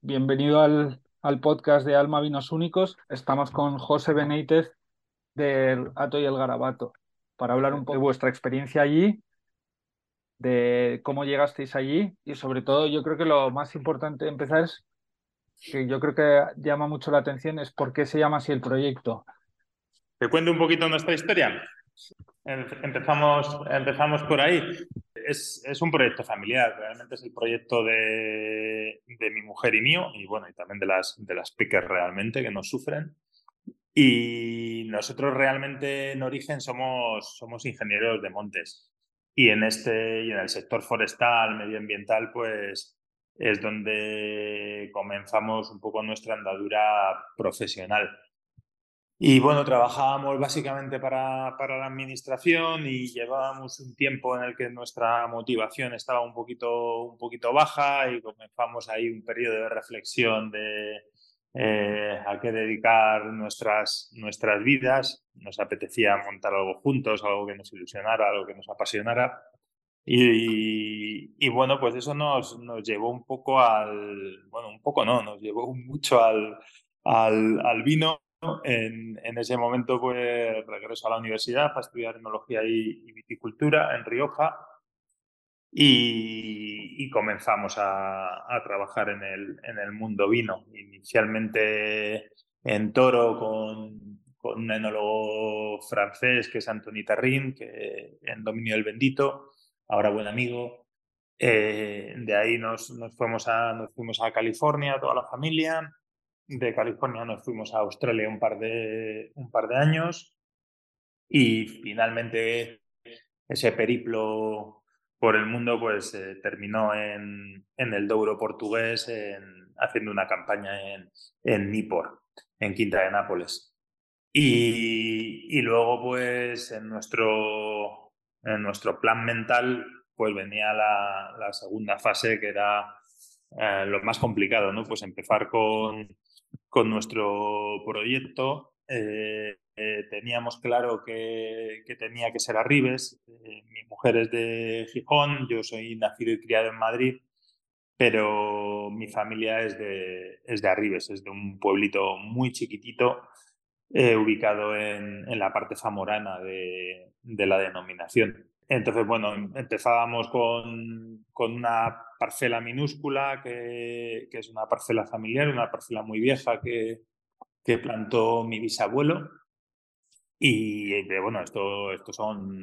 bienvenido al, al podcast de Alma Vinos Únicos. Estamos con José Benítez del Ato y el Garabato para hablar un poco de vuestra experiencia allí, de cómo llegasteis allí y sobre todo yo creo que lo más importante empezar es que yo creo que llama mucho la atención es por qué se llama así el proyecto. Te cuento un poquito nuestra historia. Empezamos, empezamos por ahí. Es, es, un proyecto familiar, realmente es el proyecto de, de, mi mujer y mío, y bueno, y también de las, de las pickers realmente que nos sufren. Y nosotros realmente en origen somos, somos ingenieros de montes. Y en este, y en el sector forestal, medioambiental, pues es donde comenzamos un poco nuestra andadura profesional. Y bueno, trabajábamos básicamente para, para, la administración y llevábamos un tiempo en el que nuestra motivación estaba un poquito, un poquito baja y comenzamos ahí un periodo de reflexión de eh, a qué dedicar nuestras, nuestras vidas. Nos apetecía montar algo juntos, algo que nos ilusionara, algo que nos apasionara. Y, y, bueno, pues eso nos, nos llevó un poco al, bueno, un poco no, nos llevó mucho al, al, al vino en, en, ese momento, pues regreso a la universidad para estudiar enología y, y viticultura en Rioja y, y comenzamos a, a, trabajar en el, en el mundo vino. Inicialmente en Toro con, con un enólogo francés que es Antoni Tarrin, que en dominio del bendito, ahora buen amigo. Eh, de ahí nos, nos, fuimos a, nos fuimos a California, toda la familia, de California nos fuimos a Australia un par de, un par de años y finalmente ese periplo por el mundo pues eh, terminó en, en, el Douro portugués en, haciendo una campaña en, en Nipor, en Quinta de Nápoles. Y, y luego pues en nuestro, en nuestro plan mental pues venía la, la segunda fase que era eh, lo más complicado, ¿no? Pues empezar con, con nuestro proyecto. Eh, eh, teníamos claro que, tenía que ser Arribes. Eh, mi mujer es de Gijón, yo soy nacido y criado en Madrid, pero mi familia es de, es de Arribes, es de un pueblito muy chiquitito ubicado en, en, la parte zamorana de, de la denominación. Entonces, bueno, empezábamos con, con una parcela minúscula, que, que, es una parcela familiar, una parcela muy vieja que, que plantó mi bisabuelo. Y eh, bueno, esto, esto son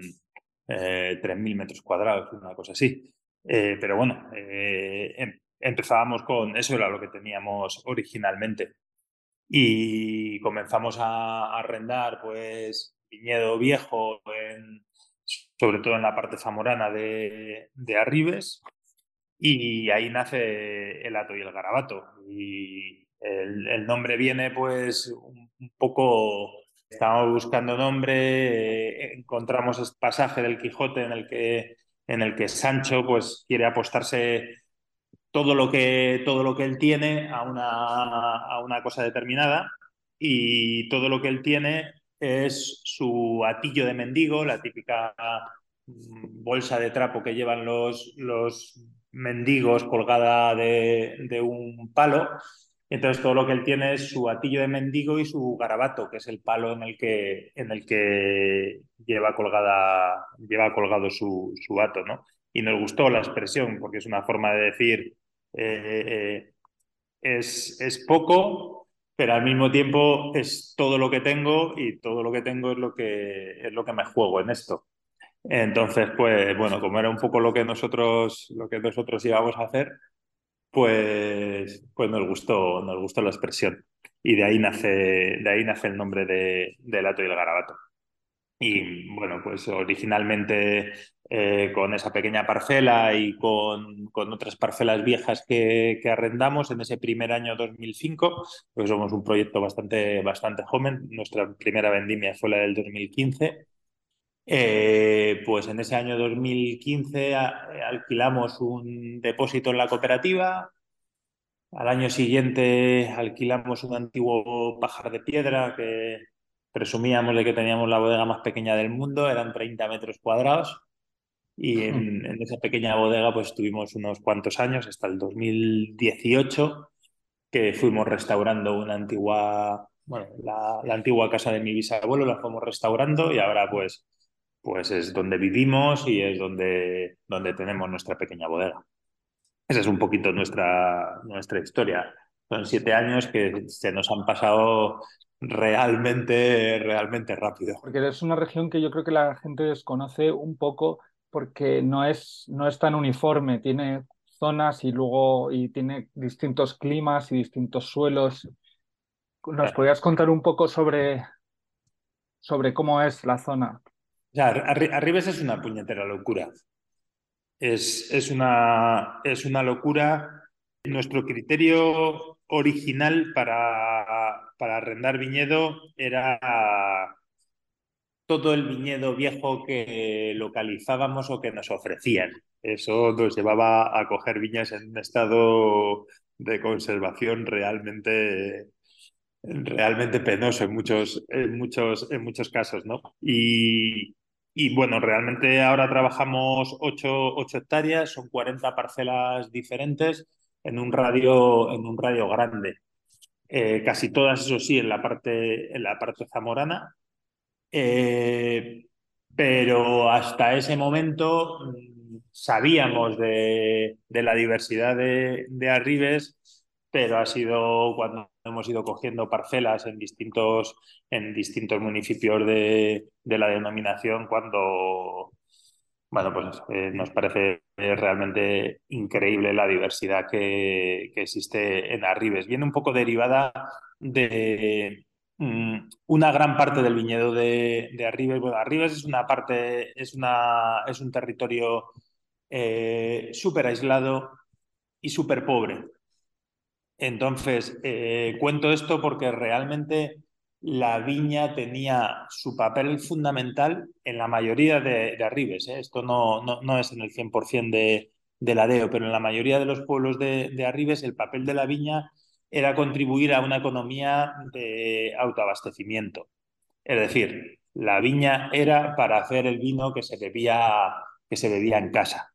eh, 3.000 metros cuadrados, una cosa así. Eh, pero bueno, eh, em, empezábamos con eso, era lo que teníamos originalmente. Y comenzamos a, a arrendar, pues, viñedo viejo en, sobre todo en la parte zamorana de, de Arribes, y ahí nace el ato y el garabato. Y el, nombre viene pues un, un, poco, estábamos buscando nombre, eh, encontramos este pasaje del Quijote en el que, en el que Sancho pues quiere apostarse todo lo que, todo lo que él tiene a una, a una cosa determinada y todo lo que él tiene es su atillo de mendigo, la típica bolsa de trapo que llevan los, los mendigos colgada de, de, un palo. Entonces todo lo que él tiene es su atillo de mendigo y su garabato, que es el palo en el que, en el que lleva, colgada, lleva colgado su, su. ¿no? Y nos gustó la expresión, porque es una forma de decir, eh, eh, es, es poco, pero al mismo tiempo es todo lo que tengo y todo lo que tengo es lo que, es lo que me juego en esto. Entonces, pues bueno, como era un poco lo que nosotros, lo que nosotros íbamos a hacer, pues, pues nos gustó, nos gustó la expresión. Y de ahí nace, de ahí nace el nombre de, del ato y el garabato. Y bueno, pues originalmente eh, con esa pequeña parcela y con, con otras parcelas viejas que, que, arrendamos en ese primer año 2005, pues somos un proyecto bastante, bastante joven. Nuestra primera vendimia fue la del 2015 eh, pues en ese año 2015 alquilamos un depósito en la cooperativa. Al año siguiente alquilamos un antiguo pajar de piedra que presumíamos de que teníamos la bodega más pequeña del mundo, eran 30 metros cuadrados. Y en, en esa pequeña bodega pues tuvimos unos cuantos años, hasta el 2018, que fuimos restaurando una antigua, bueno, la, la, antigua casa de mi bisabuelo, la fuimos restaurando y ahora pues, pues es donde vivimos y es donde, donde tenemos nuestra pequeña bodega. Esa es un poquito nuestra, nuestra historia. Son siete años que se nos han pasado realmente, realmente rápido. Porque es una región que yo creo que la gente desconoce un poco porque no es, no es tan uniforme, tiene zonas y luego y tiene distintos climas y distintos suelos. ¿Nos podrías contar un poco sobre, sobre cómo es la zona? Ya, Arribes es una puñetera locura. Es, es, una, es una locura. Nuestro criterio original para, para arrendar viñedo era todo el viñedo viejo que localizábamos o que nos ofrecían. Eso nos llevaba a coger viñas en un estado de conservación realmente, realmente penoso en muchos, en muchos, en muchos casos, ¿no? Y, y bueno, realmente ahora trabajamos 8, hectáreas, son 40 parcelas diferentes en un radio, en un radio grande. Eh, casi todas, eso sí, en la parte, en la parte zamorana, eh, pero hasta ese momento mm, sabíamos de, la diversidad de, Arribes, pero ha sido cuando hemos ido cogiendo parcelas en distintos, en distintos municipios de, la denominación cuando, bueno, pues eh, nos parece realmente increíble la diversidad que, existe en Arribes. Viene un poco derivada de, Mm, una gran parte del viñedo de, de Arribes. Bueno, Arribes es una parte, es, una, es un territorio eh, súper aislado y súper pobre. Entonces, eh, cuento esto porque realmente la viña tenía su papel fundamental en la mayoría de, Arribes. ¿eh? Esto no, no, no, es en el 100% de, de la DEO, pero en la mayoría de los pueblos de, de Arribes el papel de la viña era contribuir a una economía de autoabastecimiento. Es decir, la viña era para hacer el vino que se bebía, que se bebía en casa.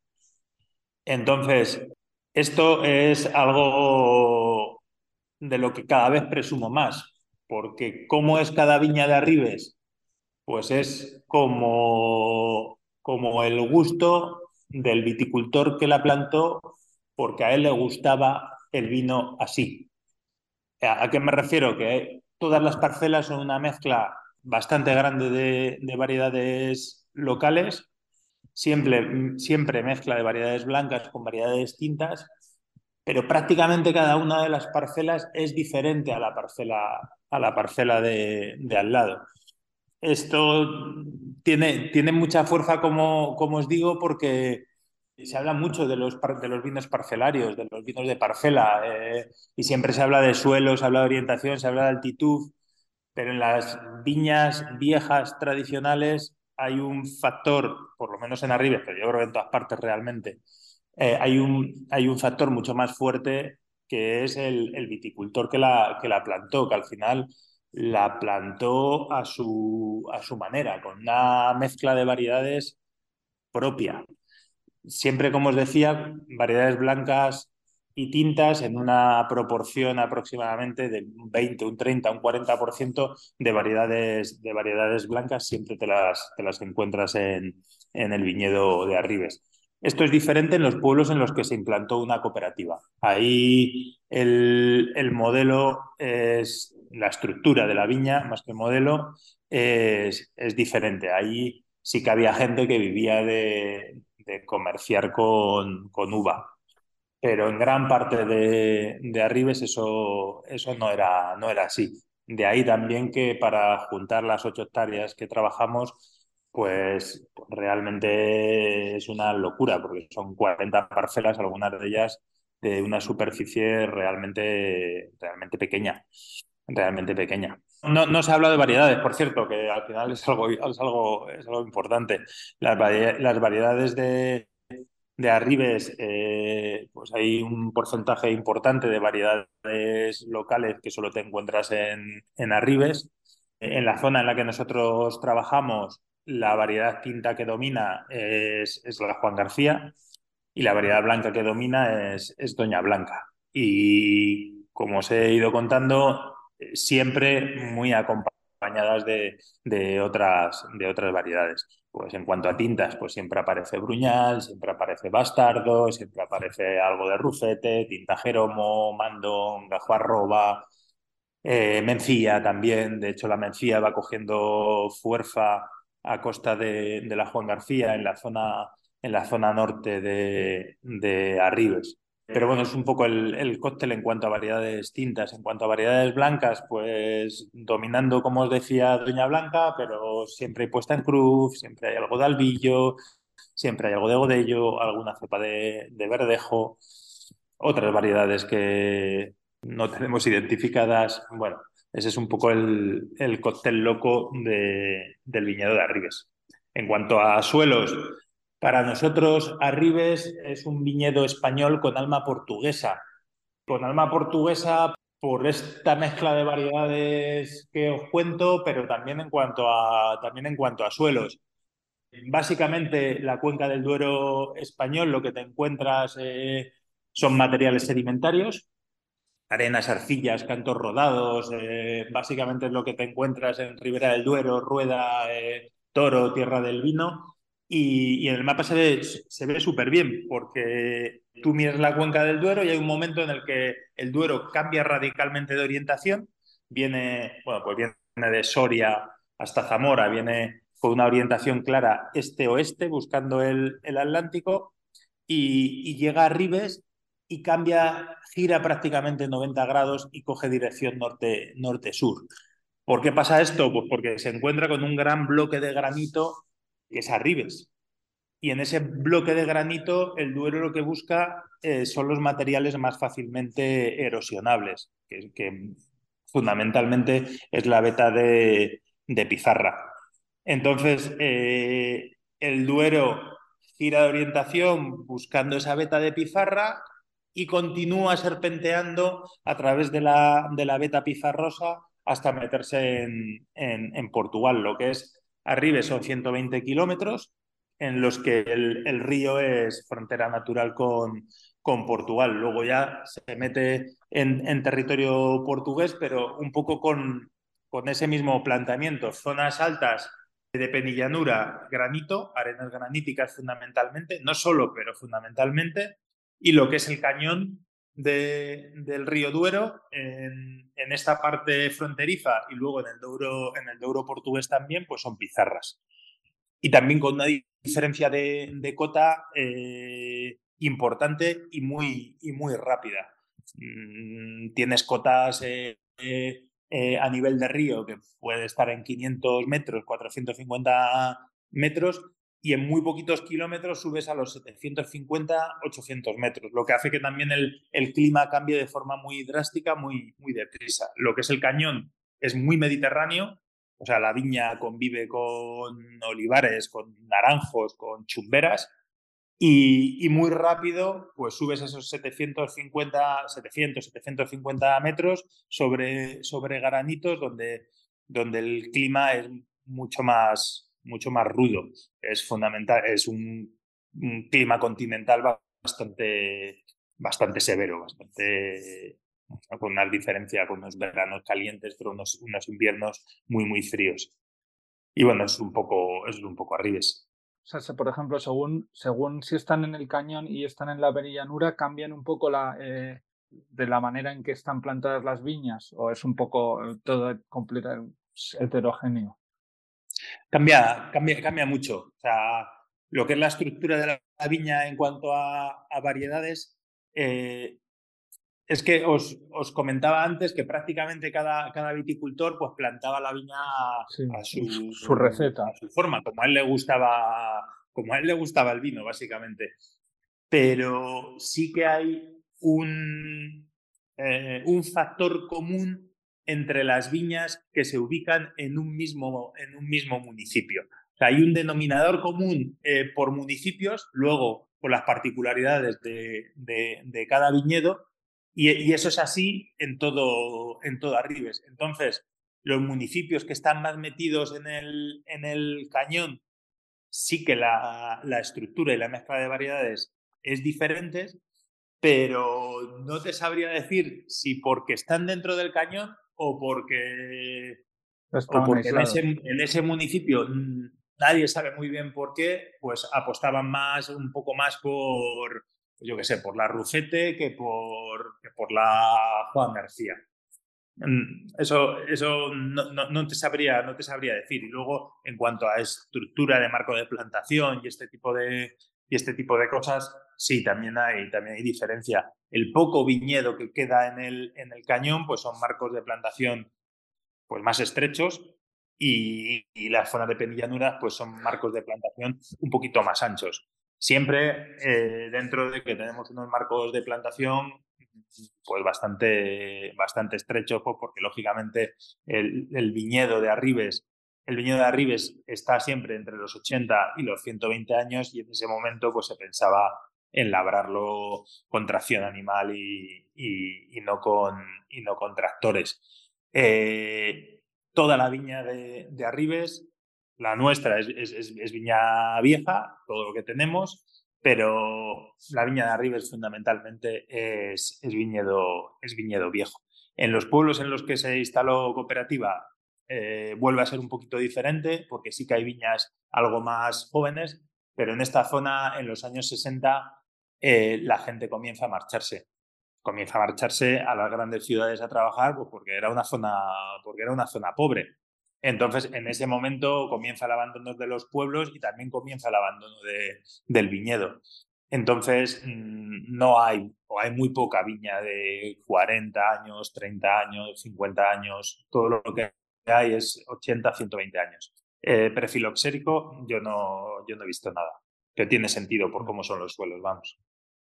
Entonces, esto es algo de lo que cada vez presumo más, porque ¿cómo es cada viña de Arribes? Pues es como, como el gusto del viticultor que la plantó, porque a él le gustaba el vino así. ¿A qué me refiero? Que todas las parcelas son una mezcla bastante grande de, variedades locales, siempre, siempre mezcla de variedades blancas con variedades tintas, pero prácticamente cada una de las parcelas es diferente a la parcela, a la parcela de, al lado. Esto tiene, tiene mucha fuerza, como, como os digo, porque se habla mucho de los, de los vinos parcelarios, de los vinos de parcela, eh, y siempre se habla de suelos, se habla de orientación, se habla de altitud, pero en las viñas viejas tradicionales hay un factor, por lo menos en Arribes, pero yo creo que en todas partes realmente, eh, hay, un, hay un factor mucho más fuerte que es el, viticultor que la, que la plantó, que al final la plantó a su, a su manera, con una mezcla de variedades propia siempre, como os decía, variedades blancas y tintas en una proporción aproximadamente de un 20, un 30, un 40% de variedades, de variedades blancas, siempre te las, te las encuentras en, en el viñedo de Arribes. Esto es diferente en los pueblos en los que se implantó una cooperativa. Ahí el, el, modelo es la estructura de la viña, más que modelo, es, diferente. Ahí sí que había gente que vivía de, comerciar con, con, uva. Pero en gran parte de, de Arribes eso, eso no, era, no era así. De ahí también que para juntar las ocho hectáreas que trabajamos, pues realmente es una locura, porque son 40 parcelas, algunas de ellas de una superficie realmente, realmente pequeña, realmente pequeña. No, no, se habla de variedades, por cierto, que al final es algo, es algo, es algo importante. Las, las variedades de, de Arribes, eh, pues hay un porcentaje importante de variedades locales que solo te encuentras en, en Arribes. En la zona en la que nosotros trabajamos, la variedad tinta que domina es, es la Juan García y la variedad blanca que domina es, es Doña Blanca. Y, como os he ido contando, siempre muy acompañadas de, de, otras, de otras variedades. Pues en cuanto a tintas, pues siempre aparece Bruñal, siempre aparece Bastardo, siempre aparece algo de Rufete, tinta Jeromo, Mandón, Gajuarroba, eh, Mencía también. De hecho, la Mencía va cogiendo fuerza a costa de, de, la Juan García en la zona, en la zona norte de, de Arribes. Pero bueno, es un poco el, el, cóctel en cuanto a variedades tintas. En cuanto a variedades blancas, pues dominando, como os decía, Doña Blanca, pero siempre hay puesta en cruz, siempre hay algo de albillo, siempre hay algo de godello, alguna cepa de, de verdejo, otras variedades que no tenemos identificadas. Bueno, ese es un poco el, el cóctel loco de, del viñedo de Arribes. En cuanto a suelos, para nosotros, Arribes es un viñedo español con alma portuguesa. Con alma portuguesa por esta mezcla de variedades que os cuento, pero también en cuanto a, también en cuanto a suelos. Básicamente, la cuenca del Duero español, lo que te encuentras eh, son materiales sedimentarios, arenas, arcillas, cantos rodados, eh, básicamente es lo que te encuentras en Ribera del Duero, Rueda, eh, Toro, Tierra del Vino, y, y, en el mapa se ve se ve súper bien, porque tú miras la cuenca del Duero y hay un momento en el que el Duero cambia radicalmente de orientación, viene, bueno, pues viene de Soria hasta Zamora, viene con una orientación clara este-oeste, buscando el, el Atlántico, y, y, llega a Ribes y cambia, gira prácticamente 90 grados y coge dirección norte-sur. Norte ¿Por qué pasa esto? Pues porque se encuentra con un gran bloque de granito que es Arribes. Y en ese bloque de granito, el Duero lo que busca eh, son los materiales más fácilmente erosionables, que, fundamentalmente es la beta de, de pizarra. Entonces, eh, el Duero gira de orientación buscando esa beta de pizarra y continúa serpenteando a través de la, de la beta pizarrosa hasta meterse en, en, en Portugal, lo que es Arribes son 120 kilómetros en los que el, el, río es frontera natural con, con Portugal. Luego ya se mete en, en, territorio portugués, pero un poco con, con ese mismo planteamiento. Zonas altas de penillanura, granito, arenas graníticas fundamentalmente, no solo, pero fundamentalmente, y lo que es el cañón de, del río Duero en, esta parte fronteriza y luego en el, Douro, en el portugués también, pues son pizarras. Y también con una diferencia de, de cota eh, importante y muy, y muy rápida. Mm, tienes cotas eh, eh, a nivel de río que puede estar en 500 metros, 450 metros, y en muy poquitos kilómetros subes a los 750, 800 metros, lo que hace que también el, clima cambie de forma muy drástica, muy, muy deprisa. Lo que es el cañón es muy mediterráneo, o sea, la viña convive con olivares, con naranjos, con chumberas, y, y, muy rápido, pues subes esos 750, 700, 750 metros sobre, sobre granitos donde, donde el clima es mucho más, mucho más rudo. Es fundamental, es un, clima continental bastante, bastante severo, bastante con una diferencia, con unos veranos calientes, pero unos, unos inviernos muy, muy fríos. Y bueno, es un poco, es un poco arribes. O sea, por ejemplo, según, según si están en el cañón y están en la perillanura, cambian un poco la, eh, de la manera en que están plantadas las viñas, o es un poco todo completo heterogéneo. Cambia, cambia, cambia mucho. O sea, lo que es la estructura de la viña en cuanto a, a variedades, eh, es que os, os, comentaba antes que prácticamente cada, cada viticultor pues plantaba la viña sí, a su, su, receta, a su forma, como a él le gustaba, como a él le gustaba el vino, básicamente. Pero sí que hay un, eh, un factor común entre las viñas que se ubican en un mismo, en un mismo municipio. Hay un denominador común eh, por municipios, luego por las particularidades de, cada viñedo, y, y, eso es así en todo, en todo Arribes. Entonces, los municipios que están más metidos en el, en el cañón, sí que la, la estructura y la mezcla de variedades es diferente, pero no te sabría decir si porque están dentro del cañón o porque, en, ese, en ese municipio nadie sabe muy bien por qué, pues apostaban más, un poco más por, yo qué sé, por la Rucete que por, que por la Juan García. Mm, eso, eso no, no, te sabría, no te sabría decir. Y luego, en cuanto a estructura de marco de plantación y este tipo de, y este tipo de cosas, sí, también hay, también hay diferencia. El poco viñedo que queda en el, en el cañón, pues son marcos de plantación pues más estrechos y, las zonas de pendillanuras, pues son marcos de plantación un poquito más anchos. Siempre eh, dentro de que tenemos unos marcos de plantación pues bastante, bastante estrechos, pues porque lógicamente el, el viñedo de Arribes el viñedo de Arribes está siempre entre los 80 y los 120 años y en ese momento pues se pensaba en labrarlo con tracción animal y, y, no, con, y no con tractores. Eh, toda la viña de, de Arribes, la nuestra es, es, viña vieja, todo lo que tenemos, pero la viña de Arribes fundamentalmente es, viñedo, es viñedo viejo. En los pueblos en los que se instaló cooperativa eh, vuelve a ser un poquito diferente porque sí que hay viñas algo más jóvenes, pero en esta zona, en los años 60, eh, la gente comienza a marcharse. Comienza a marcharse a las grandes ciudades a trabajar pues porque, era una zona, porque era una zona pobre. Entonces, en ese momento comienza el abandono de los pueblos y también comienza el abandono de, del viñedo. Entonces, mm, no hay, o hay muy poca viña de 40 años, 30 años, 50 años, todo lo que hay es 80, 120 años. Eh, prefiloxérico, yo no, yo no he visto nada, que tiene sentido por cómo son los suelos, vamos.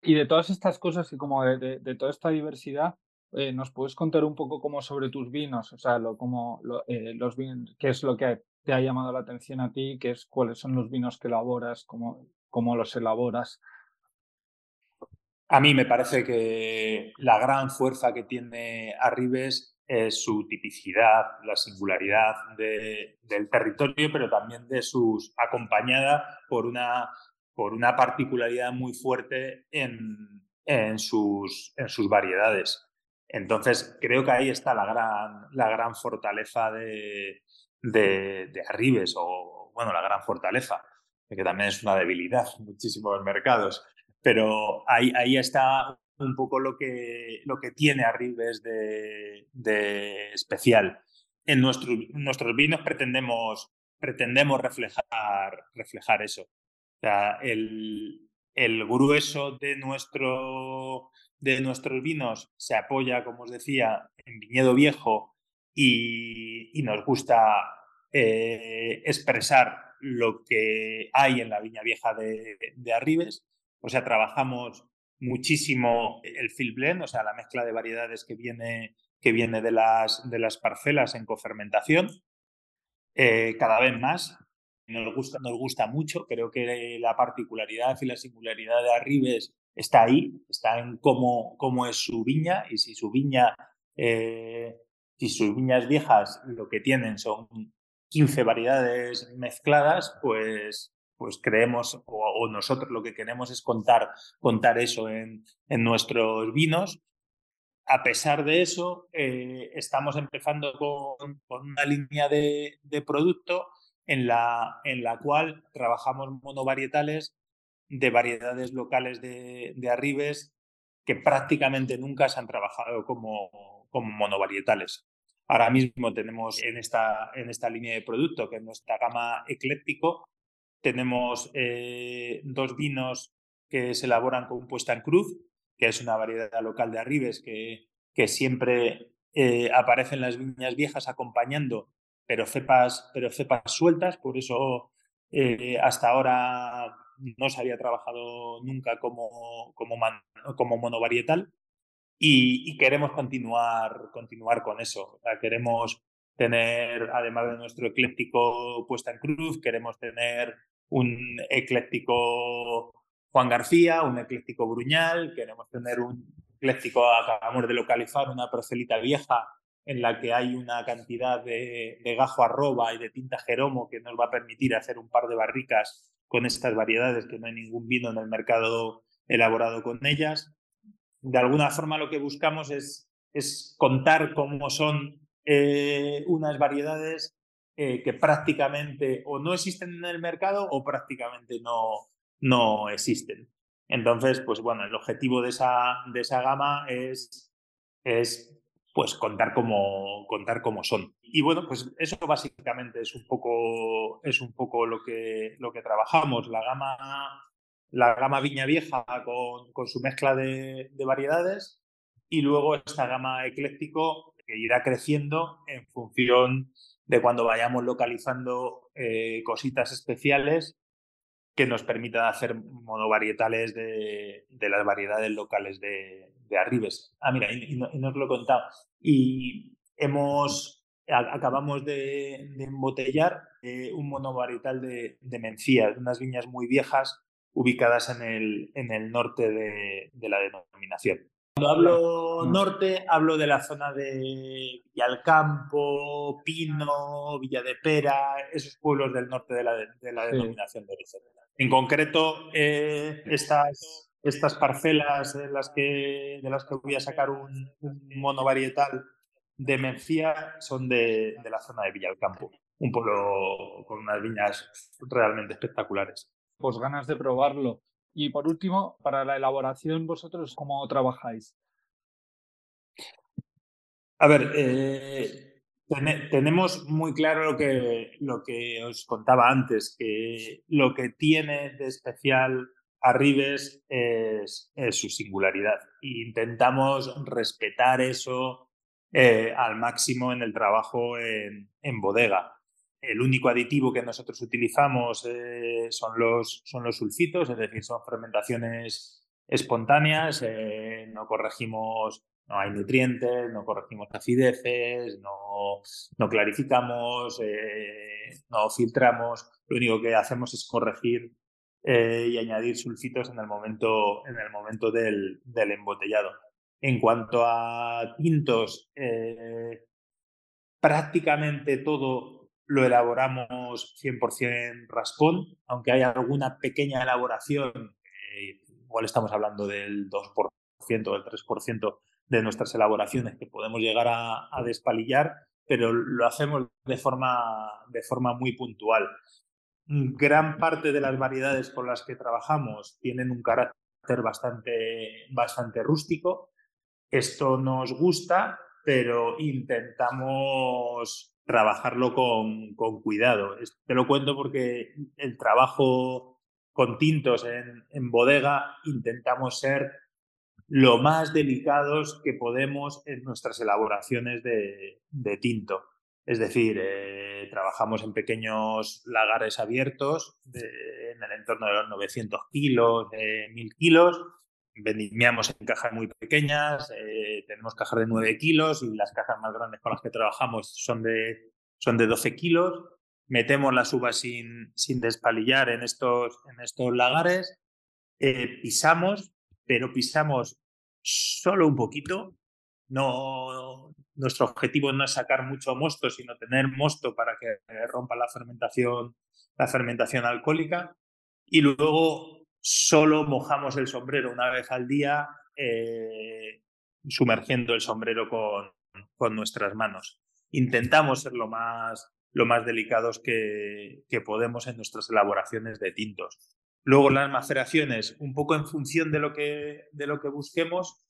Y de todas estas cosas y como de, de, toda esta diversidad, eh, ¿nos puedes contar un poco como sobre tus vinos? O sea, lo, como, eh, los vinos, qué es lo que te ha llamado la atención a ti, qué es, cuáles son los vinos que elaboras, cómo, cómo los elaboras. A mí me parece que la gran fuerza que tiene Arribes es su tipicidad, la singularidad del territorio, pero también de sus acompañada por una, por una particularidad muy fuerte en, en, sus, en sus variedades. Entonces, creo que ahí está la gran, la gran fortaleza de, de, Arribes, o bueno, la gran fortaleza, que también es una debilidad en muchísimos mercados. Pero ahí, ahí está un poco lo que, lo que tiene Arribes de, de especial. En nuestros, nuestros vinos pretendemos, pretendemos reflejar, reflejar eso. Sea, el, grueso de, nuestro, de nuestros vinos se apoya, como os decía, en viñedo viejo y, nos gusta eh, expresar lo que hay en la viña vieja de, Arribes. O sea, trabajamos muchísimo el field blend, o sea, la mezcla de variedades que viene, que viene de, las, de las parcelas en cofermentación, eh, cada vez más. Nos gusta, nos gusta mucho, creo que la particularidad y la singularidad de Arribes está ahí, está en cómo, cómo es su viña y si su viña, eh, si sus viñas viejas lo que tienen son 15 variedades mezcladas, pues pues creemos o, nosotros lo que queremos es contar, contar eso en, nuestros vinos. A pesar de eso, eh, estamos empezando con, una línea de, producto en la, en la cual trabajamos monovarietales de variedades locales de, arribes que prácticamente nunca se han trabajado como, como monovarietales. Ahora mismo tenemos en esta, en esta línea de producto, que es nuestra gama ecléctico, tenemos eh, dos vinos que se elaboran con puesta en cruz, que es una variedad local de Arribes que, que siempre eh, aparecen las viñas viejas acompañando, pero cepas, pero cepas sueltas, por eso eh, hasta ahora no se había trabajado nunca como, como, como monovarietal y, y, queremos continuar, continuar con eso. queremos tener, además de nuestro ecléctico puesta en cruz, queremos tener un ecléctico Juan García, un ecléctico Bruñal, queremos tener un ecléctico, acabamos de localizar una procelita vieja en la que hay una cantidad de, gajo arroba y de tinta jeromo que nos va a permitir hacer un par de barricas con estas variedades, que no hay ningún vino en el mercado elaborado con ellas. de alguna forma lo que buscamos es, es contar cómo son eh, unas variedades eh, que prácticamente o no existen en el mercado o prácticamente no, no existen. Entonces, pues bueno, el objetivo de esa, de esa gama es, es pues contar cómo, contar cómo son. Y bueno, pues eso básicamente es un poco, es un poco lo, que, lo que trabajamos. La gama, la gama Viña Vieja con, con su mezcla de, de, variedades y luego esta gama ecléctico que irá creciendo en función de cuando vayamos localizando eh, cositas especiales que nos permitan hacer monovarietales de, de las variedades locales de, de Arribes. Ah, mira, y, no, os lo he contado. Y hemos, acabamos de, embotellar eh, un monovarietal de, de mencía, de unas viñas muy viejas ubicadas en el, en el norte de, de la denominación. Cuando hablo norte, hablo de la zona de Villalcampo, Pino, Villa de Pera, esos pueblos del norte de la, de la denominación de origen. En concreto, eh, estas, estas parcelas de las que, de las que voy a sacar un, un monovarietal de Mencía son de, de la zona de Villalcampo, un pueblo con unas viñas realmente espectaculares. Pues ganas de probarlo. Y por último, para la elaboración, ¿vosotros cómo trabajáis? A ver, eh, tenemos muy claro lo que, lo que os contaba antes, que lo que tiene de especial Arribes es, su singularidad. Intentamos respetar eso eh, al máximo en el trabajo en, bodega. El único aditivo que nosotros utilizamos eh, son, los, son los sulfitos, es decir, son fermentaciones espontáneas, eh, no corregimos, no hay nutrientes, no corregimos acideces, no, no clarificamos, no filtramos, lo único que hacemos es corregir eh, y añadir sulfitos en el momento, en el momento del, embotellado. En cuanto a tintos, eh, prácticamente todo lo elaboramos 100% raspón, aunque hay alguna pequeña elaboración, eh, igual estamos hablando del 2% o del 3% de nuestras elaboraciones que podemos llegar a, a, despalillar, pero lo hacemos de forma, de forma muy puntual. Gran parte de las variedades con las que trabajamos tienen un carácter bastante, bastante rústico. Esto nos gusta, pero intentamos trabajarlo con, con, cuidado. Te lo cuento porque el trabajo con tintos en, en, bodega intentamos ser lo más delicados que podemos en nuestras elaboraciones de, de tinto. Es decir, eh, trabajamos en pequeños lagares abiertos en el entorno de los 900 kilos, de 1000 kilos. Vendimiamos en cajas muy pequeñas, eh, tenemos cajas de 9 kilos y las cajas más grandes con las que trabajamos son de, son de 12 kilos. Metemos las uvas sin, sin despalillar en estos, en estos lagares, eh, pisamos, pero pisamos solo un poquito, no, nuestro objetivo no es sacar mucho mosto, sino tener mosto para que rompa la fermentación, la fermentación alcohólica. Y luego solo mojamos el sombrero una vez al día, eh, sumergiendo el sombrero con, con, nuestras manos. Intentamos ser lo más, lo más delicados que, que podemos en nuestras elaboraciones de tintos. Luego las maceraciones, un poco en función de lo que, de lo que busquemos,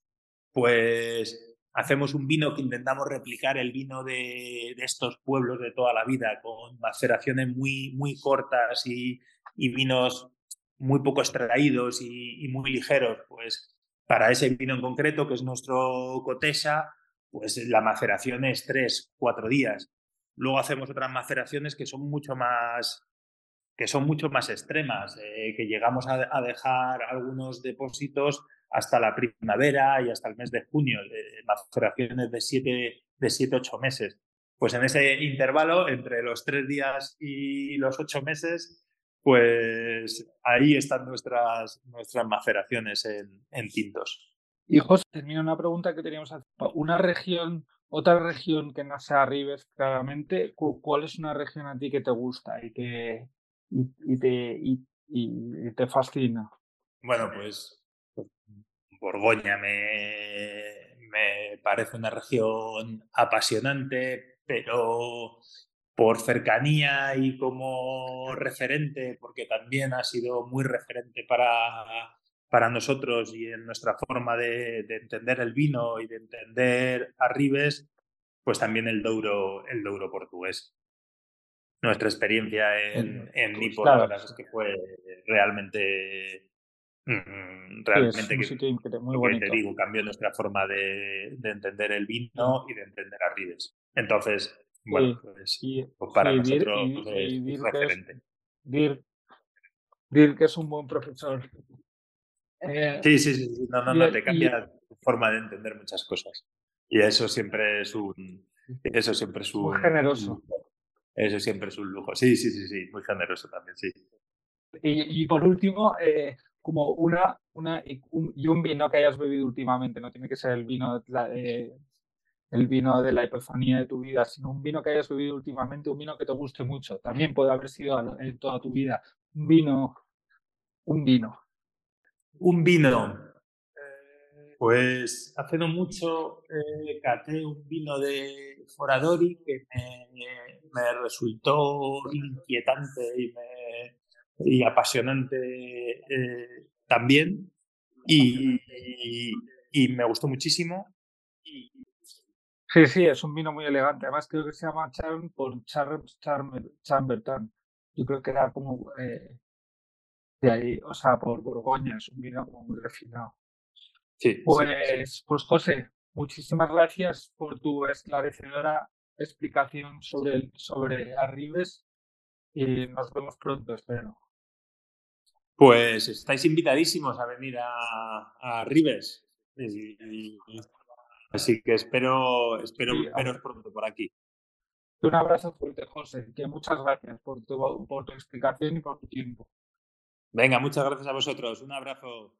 pues hacemos un vino que intentamos replicar el vino de, estos pueblos de toda la vida, con maceraciones muy, muy cortas y, y vinos muy poco extraídos y, muy ligeros. Pues para ese vino en concreto, que es nuestro Cotesa, pues la maceración es tres, cuatro días. Luego hacemos otras maceraciones que son mucho más que son mucho más extremas, eh, que llegamos a dejar algunos depósitos hasta la primavera y hasta el mes de junio, de maceraciones de 7, de 7, 8 meses. Pues en ese intervalo, entre los 3 días y los 8 meses, pues ahí están nuestras, nuestras maceraciones en, en tintos. Y José, termina una pregunta que teníamos. Una región, otra región que no sea Arribes, claramente, ¿cuál es una región a ti que te gusta y que y, y te, y, y te fascina? Bueno, pues Borgoña me, me parece una región apasionante, pero por cercanía y como referente, porque también ha sido muy referente para, para nosotros y en nuestra forma de, entender el vino y de entender a Ribes, pues también el Douro, el Douro portugués. Nuestra experiencia en, en la verdad es que fue realmente mm, realmente que, muy bonito. te digo, cambió nuestra forma de, de, entender el vino y de entender a Ribes. Entonces, bueno, pues, pues, para nosotros es, referente. Dirk, que es un buen profesor. Eh, sí, sí, sí, no, no, no, te cambia tu forma de entender muchas cosas. Y eso siempre es un, eso siempre es un... Muy generoso. Eso siempre es un lujo. Sí, sí, sí, sí, muy generoso también, sí. Y, por último, eh, como una, una y un, vino que hayas bebido últimamente, no tiene que ser el vino de, el vino de la epifanía de tu vida, sino un vino que hayas bebido últimamente, un vino que te guste mucho. También puede haber sido en toda tu vida un vino, un vino. Un vino. Pues hace no mucho eh, caté un vino de Foradori que me, resultó inquietante y, y apasionante eh, también. Y, y, me gustó muchísimo. Sí, sí, es un vino muy elegante. Además, creo que se llama Charm por Charles Chambertin. Yo creo que era como eh, de ahí, o sea, por Borgoña. Es un vino muy refinado. Sí, pues, pues José, muchísimas gracias por tu esclarecedora explicación sobre, sobre Arribes y nos vemos pronto, espero. Pues estáis invitadísimos a venir a, a Arribes. Así que espero, espero veros pronto por aquí. Un abrazo fuerte, José. Que muchas gracias por tu, por tu explicación y por tu tiempo. Venga, muchas gracias a vosotros. Un abrazo.